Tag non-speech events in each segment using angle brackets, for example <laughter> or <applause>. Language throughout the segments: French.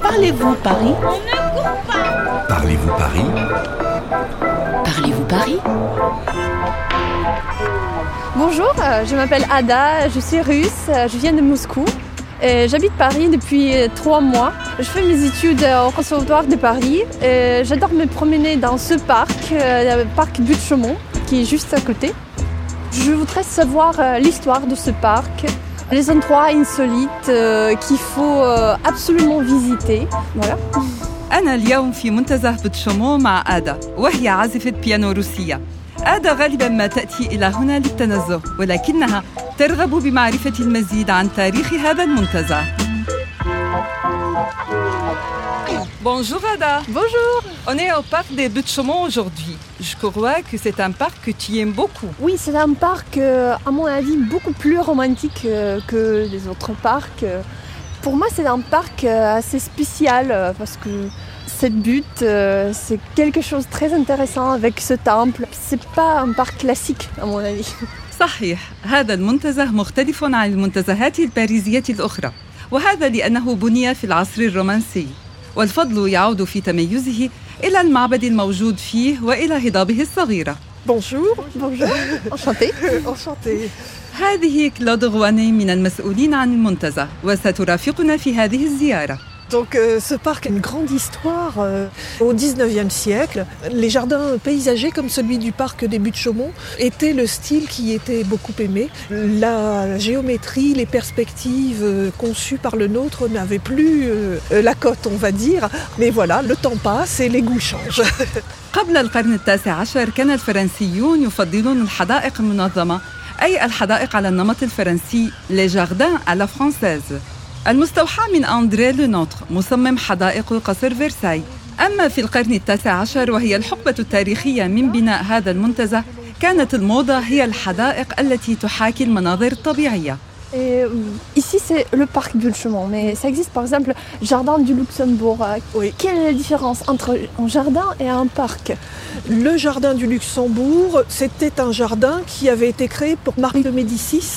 Parlez-vous Paris? Parlez-vous Paris? Parlez-vous Paris? Bonjour, euh, je m'appelle Ada, je suis russe, euh, je viens de Moscou. et J'habite Paris depuis euh, trois mois. Je fais mes études au Conservatoire de Paris. et J'adore me promener dans ce parc, le parc Butte Chaumont, qui est juste à côté. Je voudrais savoir l'histoire de ce parc, les endroits insolites euh, qu'il faut euh, absolument visiter. Voilà. أنا اليوم في منتزه بتشومو مع آدا وهي عازفة بيانو روسية آدا غالبا ما تأتي إلى هنا للتنزه ولكنها ترغب بمعرفة المزيد عن تاريخ هذا المنتزه Bonjour Ada, Bonjour on est au parc des Buttes-Chaumont aujourd'hui. Je crois que c'est un parc que tu aimes beaucoup. Oui, c'est un parc, euh, à mon avis, beaucoup plus romantique euh, que les autres parcs. Euh, Pour moi, c'est un parc euh, assez spécial euh, parce que cette butte, euh, c'est quelque chose de très intéressant avec ce temple. C'est pas un parc classique, à mon avis. صحيح هذا المنتزه مختلف عن المنتزهات الباريزية الأخرى وهذا لأنه بني في العصر الرومانسي. والفضل يعود في تميزه إلى المعبد الموجود فيه وإلى هضابه الصغيرة. Enchantée. <laughs> هذه كلود غواني من المسؤولين عن المنتزه وسترافقنا في هذه الزيارة. Donc euh, ce parc a une grande histoire. euh, au 19e siècle, les jardins paysagers comme celui du parc des Buttes-Chaumont étaient le style qui était beaucoup aimé. La géométrie, les perspectives euh, conçues par le nôtre n'avaient plus euh, euh, la cote, on va dire. Mais voilà, le temps passe et les goûts changent. <laughs> قبل القرن التاسع عشر كان الفرنسيون يفضلون الحدائق المنظمة أي الحدائق على النمط الفرنسي les jardins à la française المستوحى من أندري لونوتر مصمم حدائق قصر فرساي أما في القرن التاسع عشر وهي الحقبة التاريخية من بناء هذا المنتزه كانت الموضة هي الحدائق التي تحاكي المناظر الطبيعية Et, euh, ici, c'est le parc Bulchemont, mais ça existe par exemple Jardin du Luxembourg. Euh, Oui. Quelle est la différence entre un jardin et un parc Le jardin du Luxembourg, c'était un jardin qui avait été créé pour Marie de Médicis.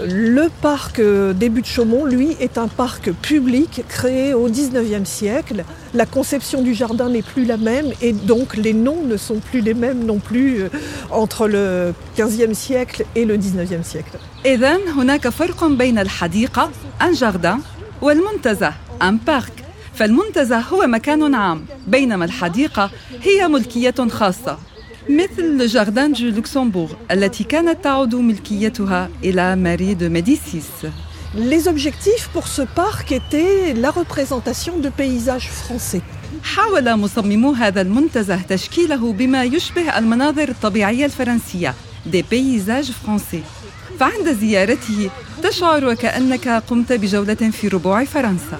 Le parc euh, des Buttes-Chaumont, lui, est un parc public créé au 19e siècle. La conception du jardin n'est plus la même et donc les noms ne sont plus les mêmes non plus euh, entre le 15e siècle et le 19e siècle. إذا هناك فرق بين الحديقة أن جاردان والمنتزه أن بارك فالمنتزه هو مكان عام بينما الحديقة هي ملكية خاصة مثل جاردان دو لوكسمبورغ التي كانت تعود ملكيتها إلى ماري دو ميديسيس. Les objectifs pour ce parc étaient la représentation de paysages français. حاول مصممو هذا المنتزه تشكيله بما يشبه المناظر الطبيعية الفرنسية des paysages français. فعند زيارته تشعر وكأنك قمت بجولة في ربوع فرنسا.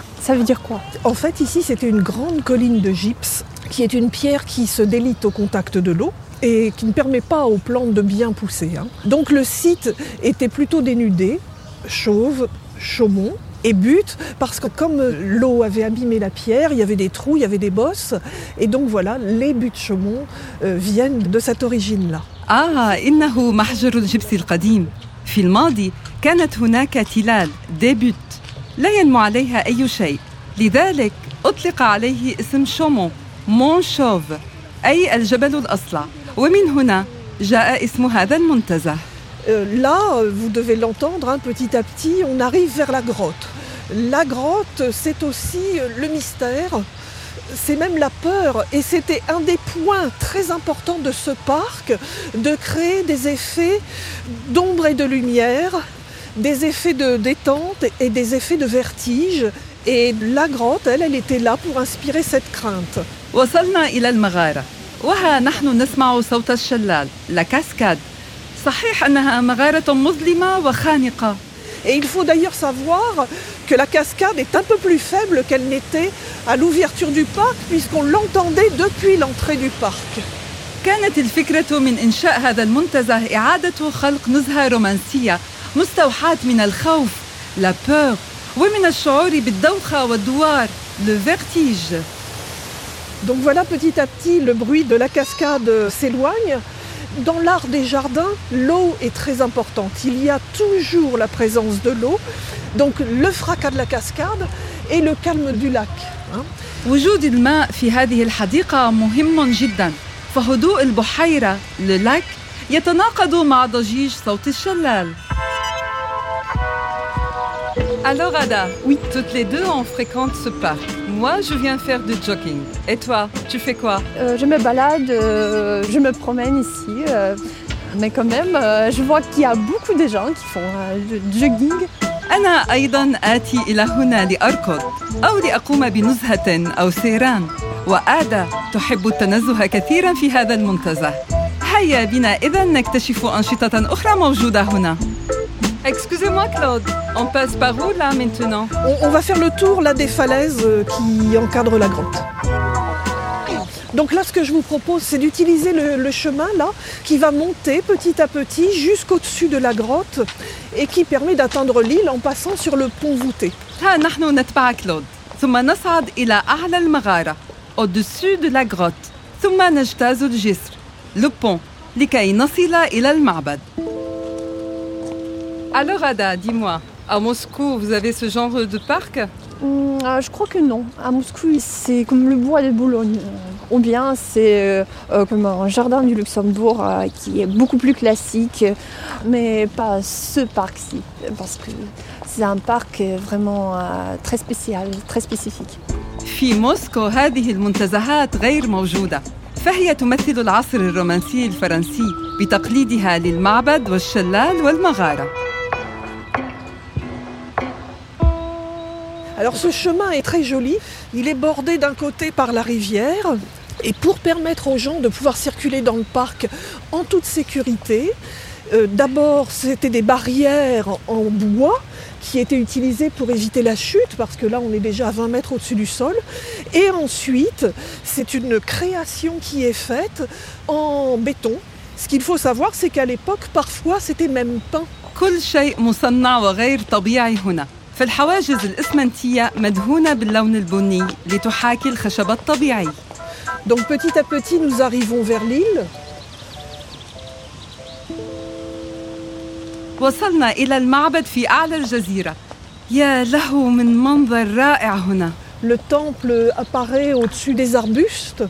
Ça veut dire quoi En fait, ici, c'était une grande colline de gypse, qui est une pierre qui se délite au contact de l'eau et qui ne permet pas aux plantes de bien pousser. hein. Donc le site était plutôt dénudé, chauve, chaumont et butte, parce que comme l'eau avait abîmé la pierre, il y avait des trous, il y avait des bosses, et donc voilà, les buttes chaumont euh, viennent de cette origine-là. آه إنه محجر الجبس القديم في الماضي كانت هناك تلال ديبوت لا ينمو عليها أي شيء لذلك أطلق عليه اسم شومون مون شوف أي الجبل الأصلع ومن هنا جاء اسم هذا المنتزه Euh, là, euh, vous devez l'entendre, hein, petit à petit, on arrive vers la grotte. La grotte, c'est aussi euh, le mystère, c'est même la peur, et c'était un des points très importants de ce parc, de créer des effets d'ombre et de lumière, des effets de détente et des effets de vertige. Et la grotte, elle, elle était là pour inspirer cette crainte. وصلنا إلى المغارة وها نحن نسمع صوت الشلال لا كاسكاد صحيح أنها مغارة مظلمة وخانقة Et il faut d'ailleurs savoir que la cascade est un peu plus faible qu'elle n'était à l'ouverture du parc, puisqu'on l'entendait depuis l'entrée du parc. كانت الفكرة من إنشاء هذا المنتزه إعادة خلق نزهة رومانسية مستوحاة من الخوف لا بور ومن الشعور بالدوخة والدوار le vertige. Donc voilà petit à petit le bruit de la cascade s'éloigne. Dans l'art des jardins, l'eau est très importante. Il y a toujours la présence de l'eau, donc le fracas de la cascade et le calme du lac. وجود الماء في هذه الحديقة مهم جدا فهدوء البحيرة le يتناقض مع ضجيج صوت الشلال Alors Ada, oui, toutes les deux on fréquente ce parc. Moi, je viens faire du jogging. Et toi, tu fais quoi euh, Je me balade, euh, je me promène ici. Euh, mais quand même, je vois qu'il y a beaucoup de gens qui font du jogging. أنا أيضا آتي إلى هنا لأركض أو لأقوم بنزهة أو سيران وآدا تحب التنزه كثيرا في هذا المنتزه هيا بنا إذا نكتشف أنشطة أخرى موجودة هنا Excusez-moi Claude, on passe par où là maintenant on, va faire le tour là des falaises euh, qui encadrent la grotte. Donc là, ce que je vous propose, c'est d'utiliser le, chemin là, qui va monter petit à petit jusqu'au-dessus de la grotte et qui permet d'atteindre l'île en passant sur le pont voûté. Ah, au-dessus de la grotte, le pont, alors Ada, dis-moi, à Moscou, vous avez ce genre de parc hum, ah, Je crois que non. À Moscou, c'est comme le bois de Boulogne. Ou bien c'est euh, euh, comme un jardin du Luxembourg euh, qui est beaucoup plus classique, mais pas ce parc-ci, parce que c'est un parc vraiment très spécial, très spécifique. في موسكو هذه المنتزهات غير موجودة فهي تمثل العصر الرومانسي الفرنسي بتقليدها للمعبد والشلال والمغارة Alors ce chemin est très joli, il est bordé d'un côté par la rivière et pour permettre aux gens de pouvoir circuler dans le parc en toute sécurité, euh, d'abord c'était des barrières en bois qui étaient utilisées pour éviter la chute parce que là on est déjà à 20 mètres au-dessus du sol et ensuite c'est une création qui est faite en béton. Ce qu'il faut savoir c'est qu'à l'époque parfois c'était même peint. في الحواجز الإسمنتية مدهونة باللون البني لتحاكي الخشب الطبيعي. Donc petit à petit nous arrivons vers l'île. وصلنا إلى المعبد في أعلى الجزيرة. يا له من منظر رائع هنا. Le temple apparaît au-dessus des arbustes.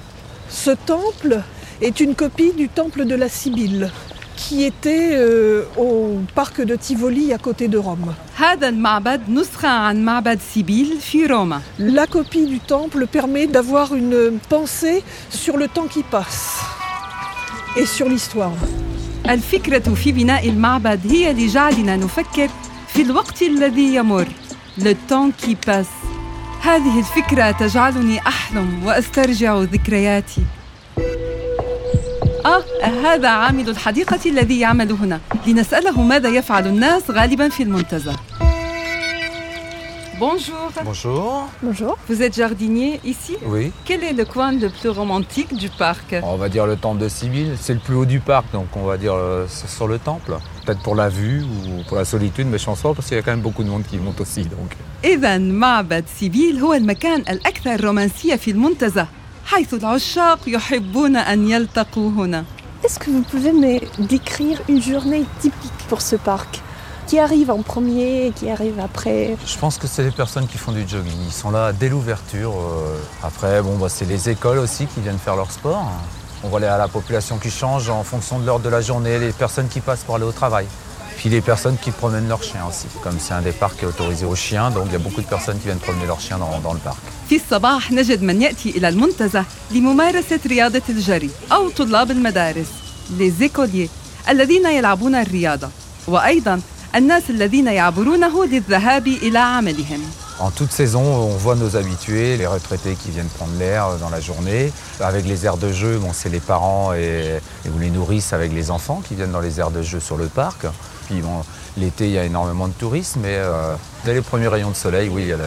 Ce temple est une copie du temple de la Sibylle qui était euh, au parc de Tivoli à côté de Rome. La copie du temple permet d'avoir une pensée sur le temps qui passe et sur l'histoire. الفكرة في بناء المعبد هي لجعلنا نفكر في الوقت الذي يمر le temps qui passe. هذه الفكرة تجعلني أحلم وأسترجع ذكرياتي. آه هذا عامل الحديقة الذي يعمل هنا. لنسأله ماذا يفعل الناس غالبا في المنتزه Bonjour. Bonjour. Bonjour. Vous êtes jardinier ici Oui. Quel est le coin le plus romantique du parc On va dire le temple de Sibylle. C'est le plus haut du parc, donc on va dire euh, sur le temple. Peut-être pour la vue ou pour la solitude, mais je pense pas parce qu'il y a quand même beaucoup de monde qui monte aussi. Donc. إذا معبد سيبيل هو المكان الأكثر رومانسية في المنتزه حيث العشاق يحبون أن يلتقوا هنا. Est-ce que vous pouvez me décrire une journée typique pour ce parc Qui arrive en premier qui arrive après? Je pense que c'est les personnes qui font du jogging. Ils sont là dès l'ouverture. Euh, après, bon, bah, c'est les écoles aussi qui viennent faire leur sport. On voit la population qui change en fonction de l'heure de la journée, les personnes qui passent pour aller au travail. Puis les personnes qui promènent leurs chiens aussi. Comme c'est un des parcs qui est autorisé aux chiens, donc il y a beaucoup de personnes qui viennent promener leurs chiens dans, dans le parc. في الصباح نجد من يأتي إلى المنتزه لممارسة رياضة الجري أو طلاب المدارس les écoliers الذين يلعبون الرياضة وأيضا الناس الذين يعبرونه للذهاب إلى عملهم En toute saison, on voit nos habitués, les retraités qui viennent prendre l'air dans la journée. Avec les aires de jeu, bon, c'est les parents et, et, ou les nourrices avec les enfants qui viennent dans les aires de jeu sur le parc. Puis bon, l'été, il y a énormément de touristes, mais euh, dès les premiers rayons de soleil, oui, il y, a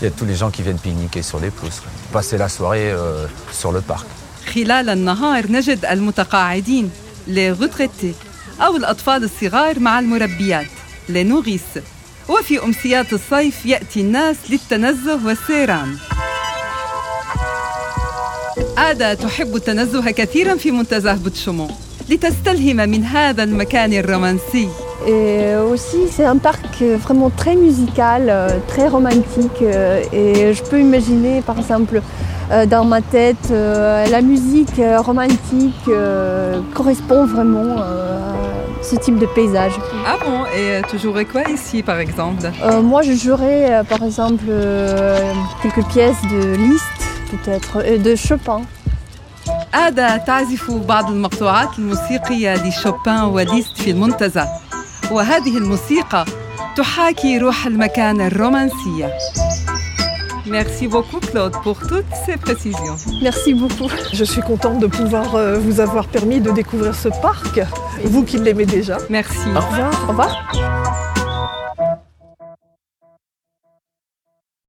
il y a tous les gens qui viennent pique-niquer sur les pelouses. Passer la soirée euh, sur le parc. خلال النهار نجد المتقاعدين les retraités أو الأطفال الصغار مع المربيات les nourrices وفي أمسيات الصيف يأتي الناس للتنزه والسيران آدا تحب التنزه كثيرا في منتزه بوتشومون لتستلهم من هذا المكان الرومانسي Et aussi, c'est un parc vraiment très musical, très romantique. Et je peux imaginer, par exemple, dans ma tête, la musique romantique correspond vraiment à ce type de paysage. Ah bon Et tu jouerais quoi ici, par exemple Moi, je jouerais, par exemple, quelques pièces de Liszt, peut-être, de Chopin. آدا تعزف بعض المقطوعات الموسيقية لشوبان وليست في المنتزه وهذه الموسيقى تحاكي روح المكان الرومانسية Merci beaucoup Claude pour toutes ces précisions. Merci beaucoup. Je suis contente de pouvoir vous avoir permis de découvrir ce parc, vous qui l'aimez déjà. Merci. Au revoir. Au revoir.